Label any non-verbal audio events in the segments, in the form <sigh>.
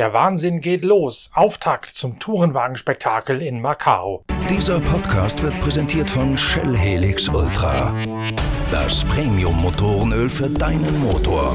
Der Wahnsinn geht los. Auftakt zum Tourenwagenspektakel in Macau. Dieser Podcast wird präsentiert von Shell Helix Ultra. Das Premium-Motorenöl für deinen Motor.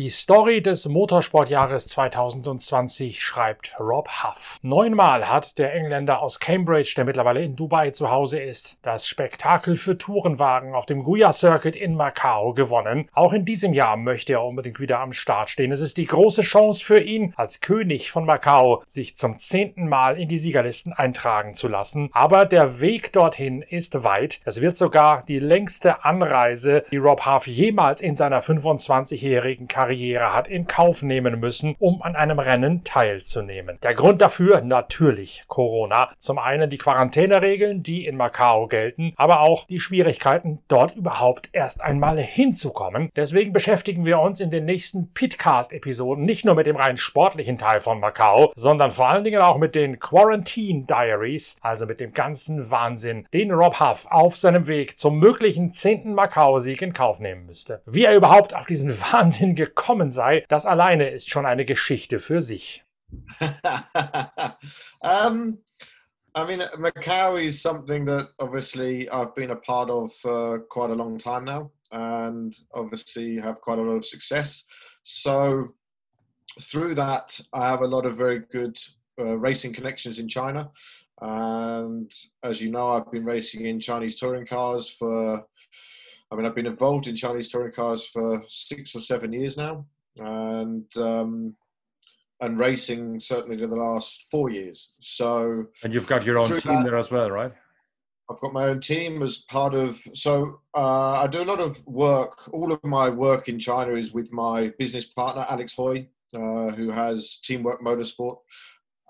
Die Story des Motorsportjahres 2020 schreibt Rob Huff. Neunmal hat der Engländer aus Cambridge, der mittlerweile in Dubai zu Hause ist, das Spektakel für Tourenwagen auf dem Guya Circuit in Macau gewonnen. Auch in diesem Jahr möchte er unbedingt wieder am Start stehen. Es ist die große Chance für ihn, als König von Macau sich zum zehnten Mal in die Siegerlisten eintragen zu lassen. Aber der Weg dorthin ist weit. Es wird sogar die längste Anreise, die Rob Huff jemals in seiner 25-jährigen Karriere Karriere hat in Kauf nehmen müssen, um an einem Rennen teilzunehmen. Der Grund dafür natürlich Corona. Zum einen die Quarantäneregeln, die in Macau gelten, aber auch die Schwierigkeiten, dort überhaupt erst einmal hinzukommen. Deswegen beschäftigen wir uns in den nächsten Pitcast-Episoden nicht nur mit dem rein sportlichen Teil von Macau, sondern vor allen Dingen auch mit den Quarantine Diaries, also mit dem ganzen Wahnsinn, den Rob Huff auf seinem Weg zum möglichen 10. Macau-Sieg in Kauf nehmen müsste. Wie er überhaupt auf diesen <laughs> Wahnsinn gekommen gekommen sei, das alleine ist schon eine Geschichte für sich. <laughs> um, I mean, Macau is something that obviously I've been a part of for quite a long time now, and obviously have quite a lot of success. So through that, I have a lot of very good uh, racing connections in China. And as you know, I've been racing in Chinese touring cars for I mean, I've been involved in Chinese touring cars for six or seven years now, and um, and racing certainly to the last four years. So, and you've got your own team that, there as well, right? I've got my own team as part of. So uh, I do a lot of work. All of my work in China is with my business partner Alex Hoy, uh, who has Teamwork Motorsport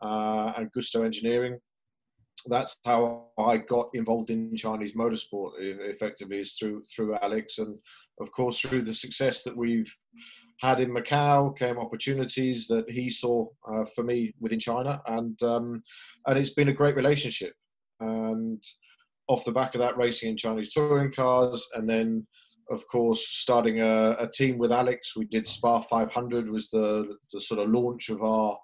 uh, and Gusto Engineering that's how I got involved in Chinese motorsport. Effectively, is through through Alex, and of course through the success that we've had in Macau came opportunities that he saw uh, for me within China, and um, and it's been a great relationship. And off the back of that, racing in Chinese touring cars, and then of course starting a, a team with Alex. We did Spa 500 was the the sort of launch of our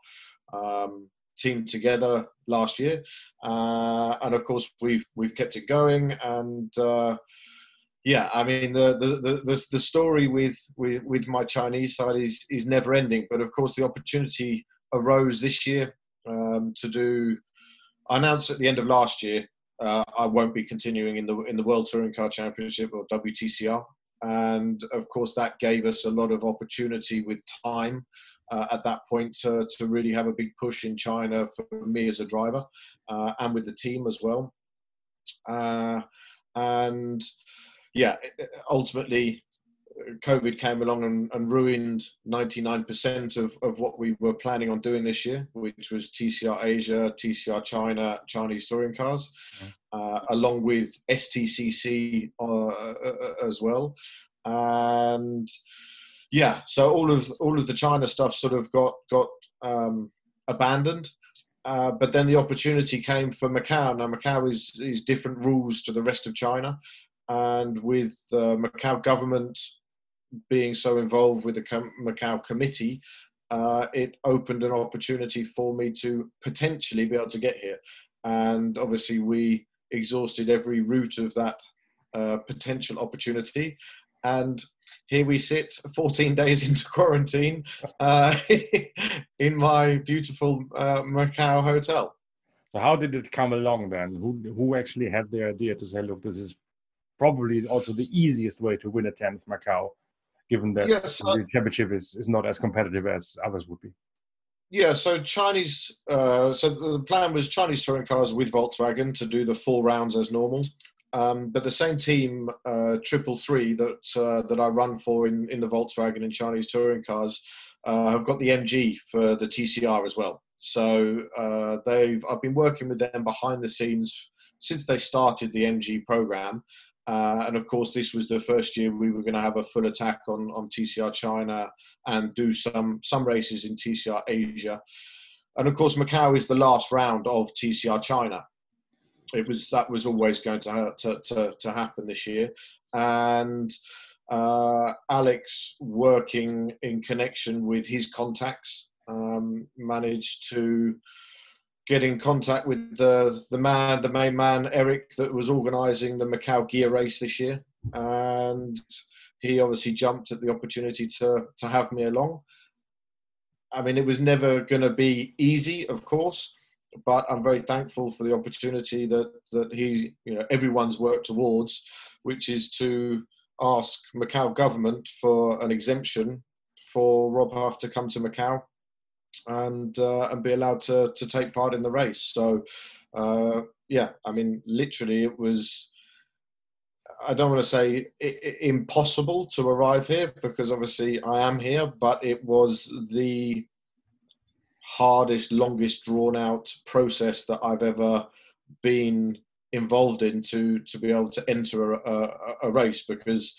um, team together last year, uh, and of course we've we've kept it going. And uh, yeah, I mean the, the the the story with with with my Chinese side is is never ending. But of course the opportunity arose this year um, to do. I announced at the end of last year uh, I won't be continuing in the in the World Touring Car Championship or WTCR, and of course that gave us a lot of opportunity with time uh, at that point to, to really have a big push in China for me as a driver uh, and with the team as well. Uh, and yeah, ultimately, COVID came along and, and ruined 99% of, of what we were planning on doing this year, which was TCR Asia, TCR China, Chinese touring cars, uh, along with STCC uh, uh, as well. And yeah, so all of all of the China stuff sort of got got um, abandoned. Uh, but then the opportunity came for Macau. Now Macau is is different rules to the rest of China, and with the Macau government being so involved with the Macau committee, uh, it opened an opportunity for me to potentially be able to get here. And obviously, we exhausted every route of that uh, potential opportunity. And here we sit 14 <laughs> days into quarantine uh, <laughs> in my beautiful uh, Macau hotel. So how did it come along then? Who who actually had the idea to say, look, this is probably also the easiest way to win a 10th Macau, given that yes, the championship is, is not as competitive as others would be? Yeah, so Chinese, uh, so the plan was Chinese touring cars with Volkswagen to do the four rounds as normal. Um, but the same team, uh, Triple Three, that uh, that I run for in, in the Volkswagen and Chinese touring cars, uh, have got the MG for the TCR as well. So uh, they've I've been working with them behind the scenes since they started the MG program. Uh, and of course, this was the first year we were going to have a full attack on, on TCR China and do some some races in TCR Asia. And of course, Macau is the last round of TCR China it was that was always going to, to, to, to happen this year. And uh, Alex, working in connection with his contacts, um, managed to get in contact with the the man, the main man, Eric, that was organising the Macau Guia Race this year, and he obviously jumped at the opportunity to to have me along. I mean, it was never going to be easy, of course, but I'm very thankful for the opportunity that that he, you know, everyone's worked towards, which is to ask Macau government for an exemption for Rob Huff to come to Macau and uh, and be allowed to to take part in the race. So uh, yeah, I mean, literally, it was. I don't want to say impossible to arrive here because obviously I am here, but it was the hardest, longest drawn out process that I've ever been involved in to to be able to enter a, a, a race because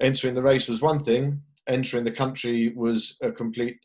entering the race was one thing, entering the country was a complete.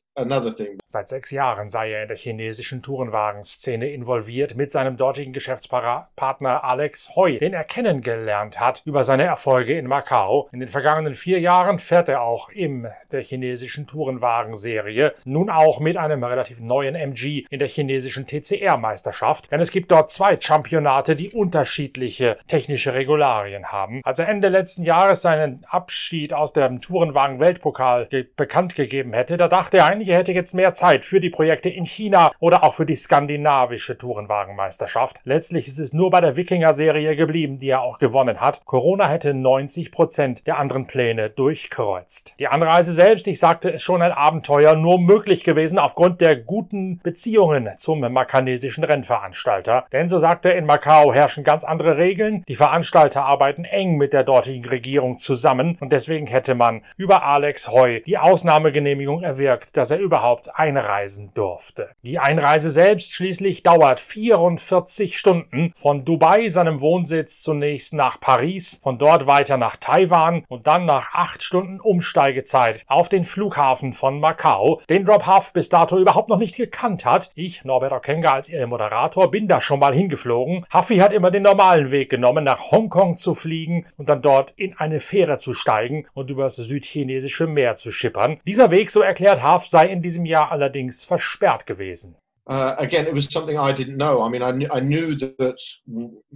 Seit sechs Jahren sei er in der chinesischen Tourenwagenszene involviert mit seinem dortigen Geschäftspartner Alex Hoi, den er kennengelernt hat über seine Erfolge in Macau. In den vergangenen vier Jahren fährt er auch in der chinesischen Tourenwagenserie, nun auch mit einem relativ neuen MG in der chinesischen TCR-Meisterschaft, denn es gibt dort zwei Championate, die unterschiedliche technische Regularien haben. Als er Ende letzten Jahres seinen Abschied aus dem Tourenwagen-Weltpokal bekannt gegeben hätte, da dachte er eigentlich, er hätte jetzt mehr Zeit für die Projekte in China oder auch für die skandinavische Tourenwagenmeisterschaft. Letztlich ist es nur bei der Wikinger-Serie geblieben, die er auch gewonnen hat. Corona hätte 90 Prozent der anderen Pläne durchkreuzt. Die Anreise selbst, ich sagte es schon, ein Abenteuer, nur möglich gewesen aufgrund der guten Beziehungen zum makanesischen Rennveranstalter. Denn so sagte er, in Macau herrschen ganz andere Regeln. Die Veranstalter arbeiten eng mit der dortigen Regierung zusammen und deswegen hätte man über Alex Heu die Ausnahmegenehmigung erwirkt, dass er überhaupt ein einreisen durfte. Die Einreise selbst schließlich dauert 44 Stunden von Dubai, seinem Wohnsitz, zunächst nach Paris, von dort weiter nach Taiwan und dann nach acht Stunden Umsteigezeit auf den Flughafen von Macau, den Rob Huff bis dato überhaupt noch nicht gekannt hat. Ich, Norbert Okenga als ihr Moderator, bin da schon mal hingeflogen. Huffy hat immer den normalen Weg genommen, nach Hongkong zu fliegen und dann dort in eine Fähre zu steigen und übers südchinesische Meer zu schippern. Dieser Weg, so erklärt Huff, sei in diesem Jahr allerdings versperrt gewesen. Uh, again, it was something I didn't know. I mean, I, kn- I knew that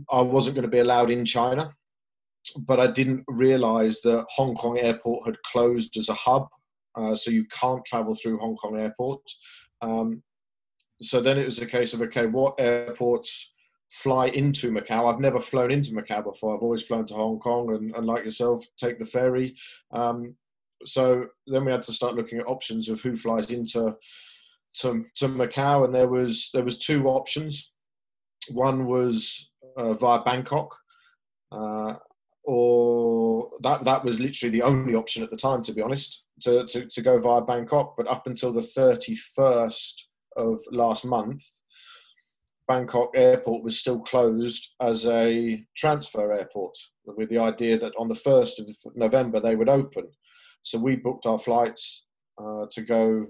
I wasn't going to be allowed in China, but I didn't realize that Hong Kong airport had closed as a hub, uh, so you can't travel through Hong Kong airport. Um, so then it was a case of okay, what airports fly into Macau? I've never flown into Macau before. I've always flown to Hong Kong, and, and like yourself, take the ferry. Um, so then we had to start looking at options of who flies into to, to Macau, and there was there was two options. One was uh, via Bangkok, uh, or that that was literally the only option at the time, to be honest, to, to, to go via Bangkok. But up until the thirty first of last month, Bangkok airport was still closed as a transfer airport, with the idea that on the first of November they would open. So we booked our flights uh, to go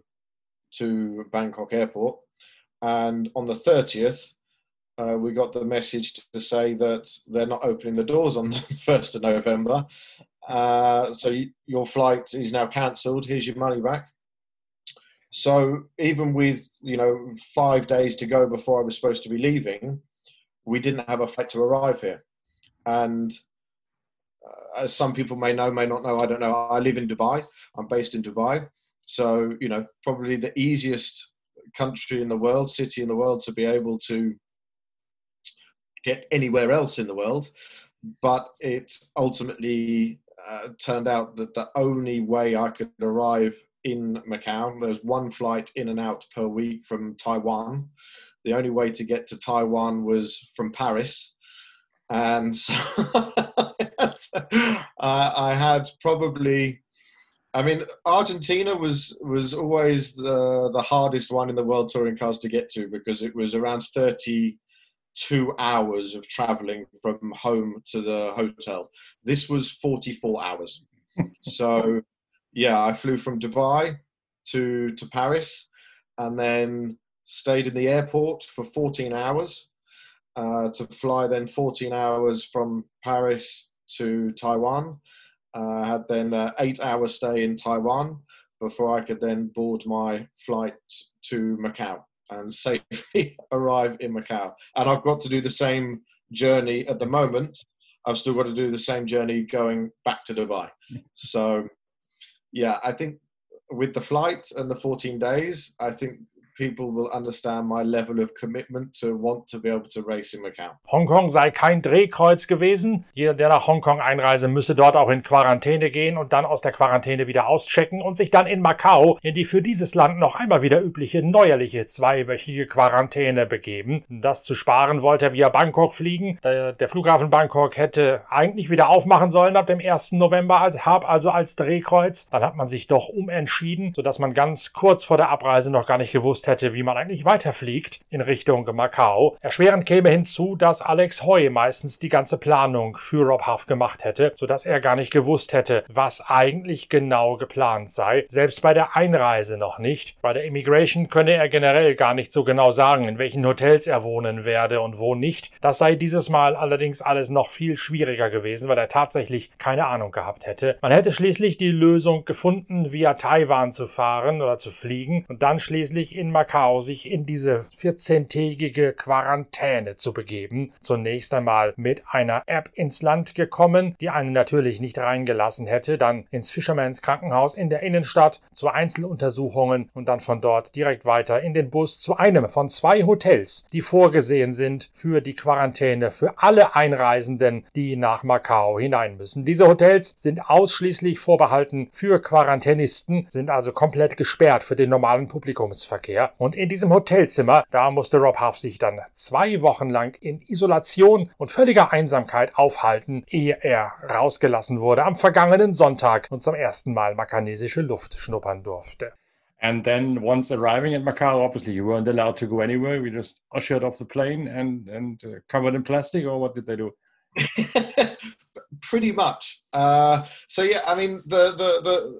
to Bangkok airport. And on the 30th, uh, we got the message to say that they're not opening the doors on the <laughs> 1st of November. Uh, so you, your flight is now cancelled. Here's your money back. So even with you know five days to go before I was supposed to be leaving, we didn't have a flight to arrive here, and as some people may know, may not know, I don't know. I live in Dubai. I'm based in Dubai. So, you know, probably the easiest country in the world, city in the world to be able to get anywhere else in the world. But it ultimately uh, turned out that the only way I could arrive in Macau, there's one flight in and out per week from Taiwan. The only way to get to Taiwan was from Paris. And <laughs> so <laughs> I had probably. I mean, Argentina was was always the the hardest one in the world touring cars to get to because it was around thirty two hours of traveling from home to the hotel. This was forty four hours. <laughs> so, yeah, I flew from Dubai to to Paris, and then stayed in the airport for fourteen hours. Uh, to fly then 14 hours from Paris to Taiwan, Uh, I had then an eight hour stay in Taiwan before I could then board my flight to Macau and safely <laughs> arrive in Macau. And I've got to do the same journey at the moment. I've still got to do the same journey going back to Dubai. <laughs> So, yeah, I think with the flight and the 14 days, I think people will understand my level of commitment to want to be able to race in Macau. Hongkong sei kein Drehkreuz gewesen. Jeder, der nach Hongkong einreise, müsse dort auch in Quarantäne gehen und dann aus der Quarantäne wieder auschecken und sich dann in Macau in die für dieses Land noch einmal wieder übliche neuerliche zweiwöchige Quarantäne begeben. Das zu sparen wollte er via Bangkok fliegen. Der Flughafen Bangkok hätte eigentlich wieder aufmachen sollen ab dem 1. November als Hub, also als Drehkreuz. Dann hat man sich doch umentschieden, sodass man ganz kurz vor der Abreise noch gar nicht gewusst hätte, wie man eigentlich weiterfliegt in Richtung Macau. Erschwerend käme hinzu, dass Alex Hoy meistens die ganze Planung für Rob Huff gemacht hätte, sodass er gar nicht gewusst hätte, was eigentlich genau geplant sei. Selbst bei der Einreise noch nicht. Bei der Immigration könne er generell gar nicht so genau sagen, in welchen Hotels er wohnen werde und wo nicht. Das sei dieses Mal allerdings alles noch viel schwieriger gewesen, weil er tatsächlich keine Ahnung gehabt hätte. Man hätte schließlich die Lösung gefunden, via Taiwan zu fahren oder zu fliegen und dann schließlich in Macau sich in diese 14-tägige Quarantäne zu begeben. Zunächst einmal mit einer App ins Land gekommen, die einen natürlich nicht reingelassen hätte, dann ins Fishermans Krankenhaus in der Innenstadt zu Einzeluntersuchungen und dann von dort direkt weiter in den Bus zu einem von zwei Hotels, die vorgesehen sind für die Quarantäne für alle Einreisenden, die nach Macau hinein müssen. Diese Hotels sind ausschließlich vorbehalten für Quarantänisten, sind also komplett gesperrt für den normalen Publikumsverkehr. Und in diesem Hotelzimmer, da musste Rob Huff sich dann zwei Wochen lang in Isolation und völliger Einsamkeit aufhalten, ehe er rausgelassen wurde am vergangenen Sonntag und zum ersten Mal makanesische Luft schnuppern durfte. And then once arriving at Macau, obviously you weren't allowed to go anywhere. We just ushered off the plane and and uh, covered in plastic, or what did they do? <laughs> <laughs> Pretty much. Uh, so yeah, I mean the the the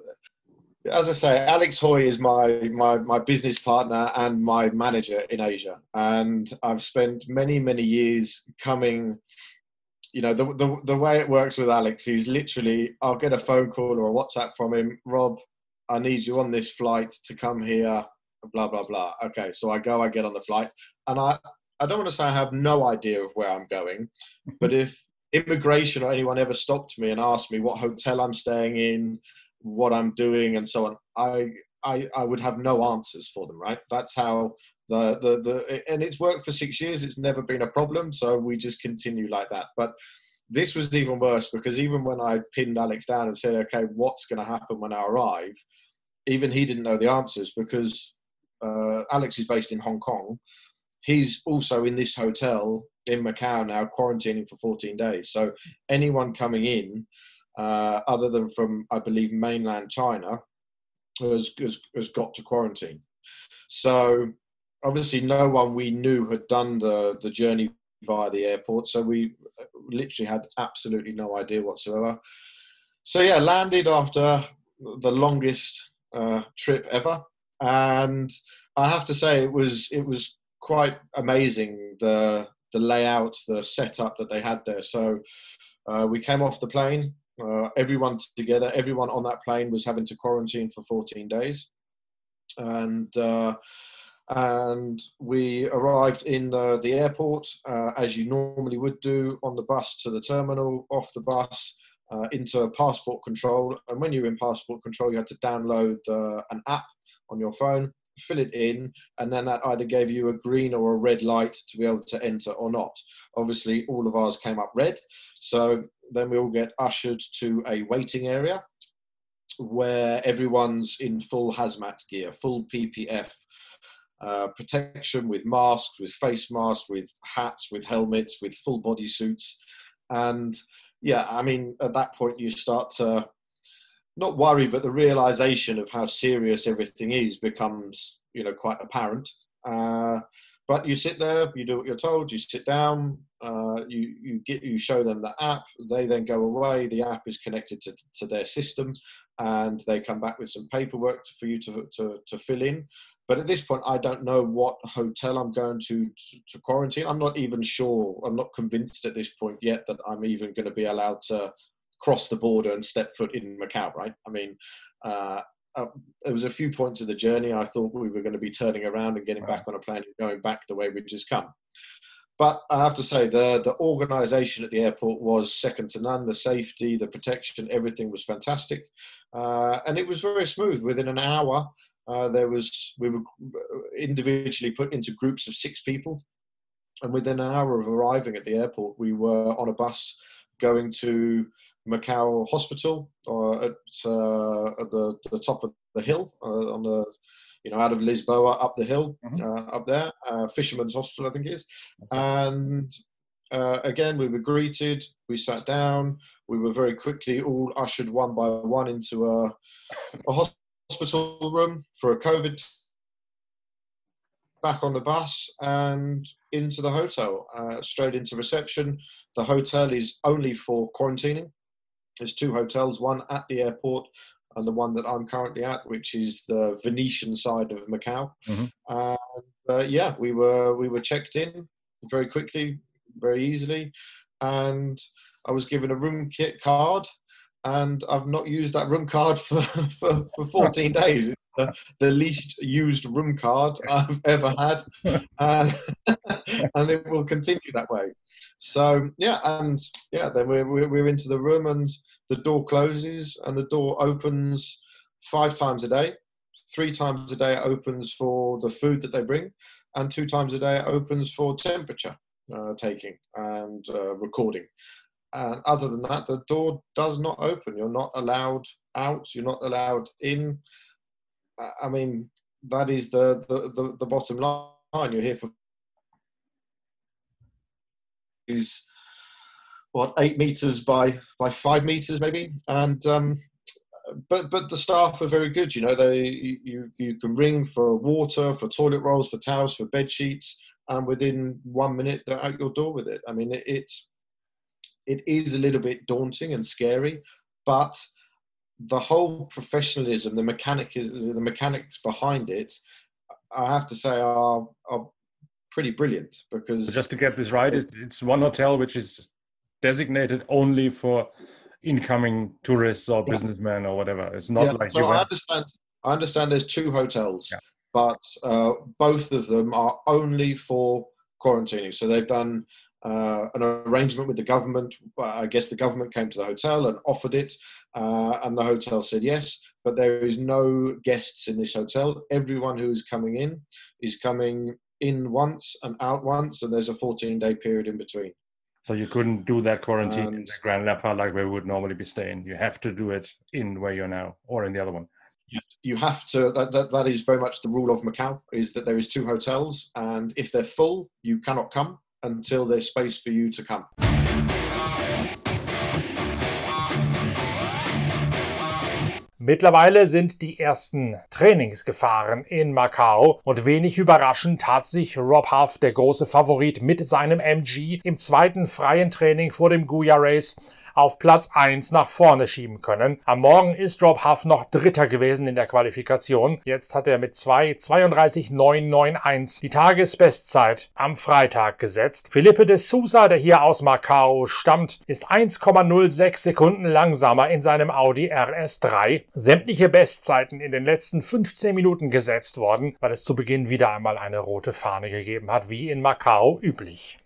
as I say, Alex Hoy is my, my, my business partner and my manager in Asia. And I've spent many, many years coming, you know, the, the, the way it works with Alex is literally I'll get a phone call or a WhatsApp from him, Rob, I need you on this flight to come here, blah, blah, blah. Okay, so I go, I get on the flight. And I, I don't want to say I have no idea of where I'm going, but if immigration or anyone ever stopped me and asked me what hotel I'm staying in, what I'm doing and so on, I, I, I would have no answers for them, right? That's how the, the, the, and it's worked for six years. It's never been a problem. So we just continue like that. But this was even worse because even when I pinned Alex down and said, okay, what's going to happen when I arrive? Even he didn't know the answers because uh, Alex is based in Hong Kong. He's also in this hotel in Macau now, quarantining for 14 days. So anyone coming in, uh, other than from, I believe, mainland China, has, has, has got to quarantine. So obviously, no one we knew had done the, the journey via the airport. So we literally had absolutely no idea whatsoever. So yeah, landed after the longest uh, trip ever, and I have to say it was it was quite amazing the the layout, the setup that they had there. So uh, we came off the plane, uh, everyone together, everyone on that plane was having to quarantine for 14 days, and uh, and we arrived in the, the airport uh, as you normally would do on the bus to the terminal, off the bus. Uh, into passport control, and when you're in passport control, you had to download uh, an app on your phone, fill it in, and then that either gave you a green or a red light to be able to enter or not. Obviously, all of ours came up red, so then we all get ushered to a waiting area where everyone's in full hazmat gear, full PPE. Uh, protection with masks, with face masks, with hats, with helmets, with full body suits. And yeah, I mean, at that point, you start to not worry, but the realization of how serious everything is becomes, you know, quite apparent. Uh, but you sit there, you do what you're told, you sit down, uh, you you get you show them the app. They then go away. The app is connected to, to their system, and they come back with some paperwork for you to, to to fill in. But at this point, I don't know what hotel I'm going to, to, to quarantine. I'm not even sure. I'm not convinced at this point yet that I'm even going to be allowed to cross the border and step foot in Macau, right? I mean, uh, uh, there was a few points of the journey I thought we were going to be turning around and getting back on a plane and going back the way we'd just come. But I have to say, the the organisation at the airport was second to none. The safety, the protection, everything was fantastic, uh, and it was very smooth. Within an hour, uh, there was we were individually put into groups of six people, and within an hour of arriving at the airport, we were on a bus going to Macau Hospital or at, uh, at the, the top of the hill uh, on the you know out of Lisboa up the hill mm-hmm. uh, up there, uh, Fisherman's Hospital I think it is, and uh, again we were greeted. We sat down. We were very quickly all ushered one by one into a, a hospital room for a COVID back on the bus and into the hotel, uh, straight into reception. The hotel is only for quarantining. There's two hotels, one at the airport and the one that I'm currently at, which is the Venetian side of Macau. Mm-hmm. And uh, yeah, we were we were checked in very quickly, very easily, and I was given a room kit card, and I've not used that room card <laughs> for for, for 14 days the, the, least used room card I've <laughs> ever had, <laughs> uh, and it will continue that way. So yeah, and yeah, then we're, we're into the room, and the door closes, and the door opens five times a day. Three times a day it opens for the food that they bring, and two times a day it opens for temperature uh, taking and uh, recording. And other than that, the door does not open. You're not allowed out. You're not allowed in. I mean, that is the, the, the, the bottom line. You're here for is what eight meters by by five meters maybe, and um, but but the staff are very good. You know, they you you can ring for water, for toilet rolls, for towels, for bed sheets, and within one minute they're out your door with it. I mean, it, it's it is a little bit daunting and scary, but the whole professionalism, the mechanic is the mechanics behind it. I have to say are are pretty brilliant because just to get this right, it's one hotel which is designated only for incoming tourists or businessmen or whatever. It's not yeah. like so I understand. I understand. There's two hotels, yeah. but uh, both of them are only for quarantining. So they've done uh, an arrangement with the government. I guess the government came to the hotel and offered it, uh, and the hotel said yes. But there is no guests in this hotel. Everyone who is coming in is coming in once and out once, and there's a 14 day period in between. So you couldn't do that quarantine and, in the Grand Lapa like where we would normally be staying. You have to do it in where you're now or in the other one. You have to. That, that, that is very much the rule of Macau. Is that there is two hotels, and if they're full, you cannot come until there's space for you to come. Mittlerweile sind die ersten Trainingsgefahren in Macau und wenig überraschend hat sich Rob Huff, der große Favorit, mit seinem MG im zweiten freien Training vor dem Guya Race auf Platz 1 nach vorne schieben können. Am Morgen ist Rob Huff noch Dritter gewesen in der Qualifikation. Jetzt hat er mit 2.32.991 die Tagesbestzeit am Freitag gesetzt. Felipe de Sousa, der hier aus Macau stammt, ist 1,06 Sekunden langsamer in seinem Audi RS3. Sämtliche Bestzeiten in den letzten 15 Minuten gesetzt worden, weil es zu Beginn wieder einmal eine rote Fahne gegeben hat, wie in Macau üblich.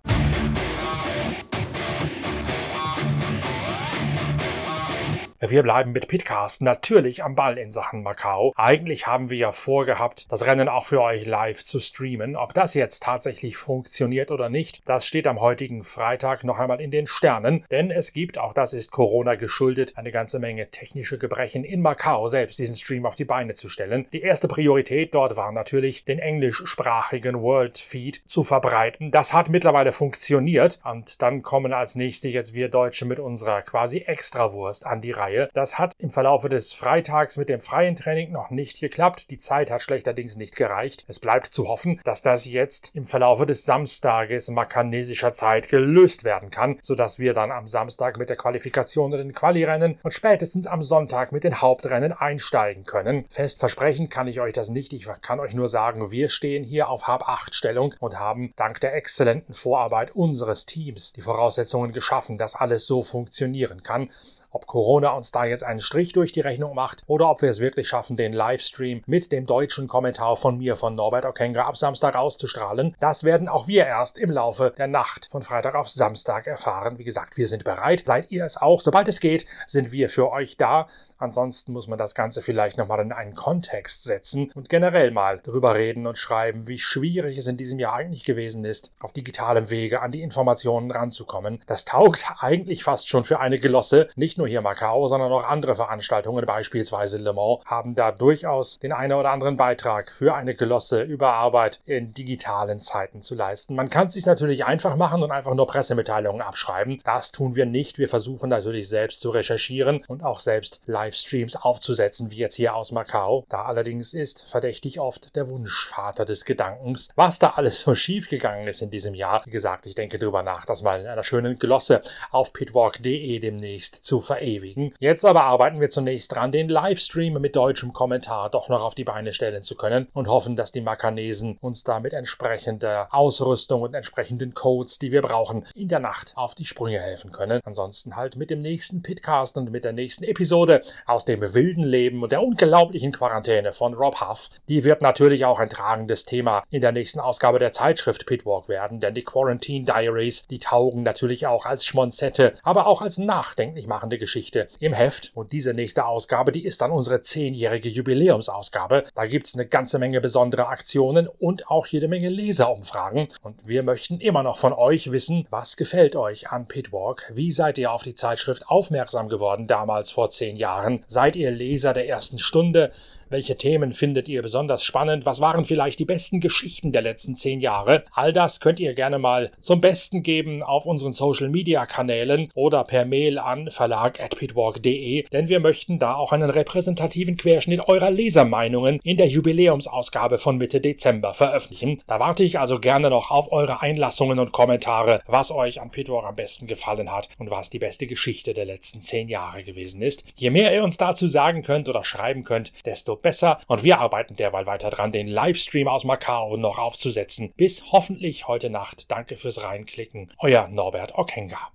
Wir bleiben mit Pitcast natürlich am Ball in Sachen Macau. Eigentlich haben wir ja vorgehabt, das Rennen auch für euch live zu streamen. Ob das jetzt tatsächlich funktioniert oder nicht, das steht am heutigen Freitag noch einmal in den Sternen, denn es gibt, auch das ist Corona geschuldet, eine ganze Menge technische Gebrechen in Macau selbst diesen Stream auf die Beine zu stellen. Die erste Priorität dort war natürlich, den englischsprachigen World Feed zu verbreiten. Das hat mittlerweile funktioniert und dann kommen als nächste jetzt wir Deutsche mit unserer quasi Extrawurst an die Reihe. Reihe. Das hat im Verlaufe des Freitags mit dem freien Training noch nicht geklappt. Die Zeit hat schlechterdings nicht gereicht. Es bleibt zu hoffen, dass das jetzt im Verlaufe des Samstages makanesischer Zeit gelöst werden kann, sodass wir dann am Samstag mit der Qualifikation und den Qualirennen und spätestens am Sonntag mit den Hauptrennen einsteigen können. Fest versprechen kann ich euch das nicht. Ich kann euch nur sagen, wir stehen hier auf Hab-8-Stellung und haben dank der exzellenten Vorarbeit unseres Teams die Voraussetzungen geschaffen, dass alles so funktionieren kann. Ob Corona uns da jetzt einen Strich durch die Rechnung macht oder ob wir es wirklich schaffen, den Livestream mit dem deutschen Kommentar von mir, von Norbert Okenga, ab Samstag auszustrahlen. Das werden auch wir erst im Laufe der Nacht von Freitag auf Samstag erfahren. Wie gesagt, wir sind bereit. Seid ihr es auch? Sobald es geht, sind wir für euch da. Ansonsten muss man das Ganze vielleicht nochmal in einen Kontext setzen und generell mal drüber reden und schreiben, wie schwierig es in diesem Jahr eigentlich gewesen ist, auf digitalem Wege an die Informationen ranzukommen. Das taugt eigentlich fast schon für eine Gelosse. Nicht nur hier Macau, sondern auch andere Veranstaltungen, beispielsweise Le Mans, haben da durchaus den einen oder anderen Beitrag für eine Gelosse über Arbeit in digitalen Zeiten zu leisten. Man kann es sich natürlich einfach machen und einfach nur Pressemitteilungen abschreiben. Das tun wir nicht. Wir versuchen natürlich selbst zu recherchieren und auch selbst live Livestreams aufzusetzen, wie jetzt hier aus Macau. Da allerdings ist verdächtig oft der Wunschvater des Gedankens, was da alles so schief gegangen ist in diesem Jahr. Wie gesagt, ich denke drüber nach, das mal in einer schönen Glosse auf pitwalk.de demnächst zu verewigen. Jetzt aber arbeiten wir zunächst dran, den Livestream mit deutschem Kommentar doch noch auf die Beine stellen zu können und hoffen, dass die Makanesen uns da mit entsprechender Ausrüstung und entsprechenden Codes, die wir brauchen, in der Nacht auf die Sprünge helfen können. Ansonsten halt mit dem nächsten Pitcast und mit der nächsten Episode aus dem wilden Leben und der unglaublichen Quarantäne von Rob Huff. Die wird natürlich auch ein tragendes Thema in der nächsten Ausgabe der Zeitschrift Pitwalk werden, denn die Quarantine Diaries, die taugen natürlich auch als Schmonzette, aber auch als nachdenklich machende Geschichte im Heft. Und diese nächste Ausgabe, die ist dann unsere zehnjährige Jubiläumsausgabe. Da gibt es eine ganze Menge besondere Aktionen und auch jede Menge Leserumfragen. Und wir möchten immer noch von euch wissen, was gefällt euch an Pitwalk? Wie seid ihr auf die Zeitschrift aufmerksam geworden damals vor zehn Jahren? Jahren seid ihr Leser der ersten Stunde? Welche Themen findet ihr besonders spannend? Was waren vielleicht die besten Geschichten der letzten zehn Jahre? All das könnt ihr gerne mal zum Besten geben auf unseren Social Media Kanälen oder per Mail an verlag.pitwalk.de, denn wir möchten da auch einen repräsentativen Querschnitt eurer Lesermeinungen in der Jubiläumsausgabe von Mitte Dezember veröffentlichen. Da warte ich also gerne noch auf eure Einlassungen und Kommentare, was euch an Pitwalk am besten gefallen hat und was die beste Geschichte der letzten zehn Jahre gewesen ist. Je mehr ihr uns dazu sagen könnt oder schreiben könnt, desto besser. Und wir arbeiten derweil weiter dran, den Livestream aus Macau noch aufzusetzen. Bis hoffentlich heute Nacht. Danke fürs Reinklicken. Euer Norbert Okenga.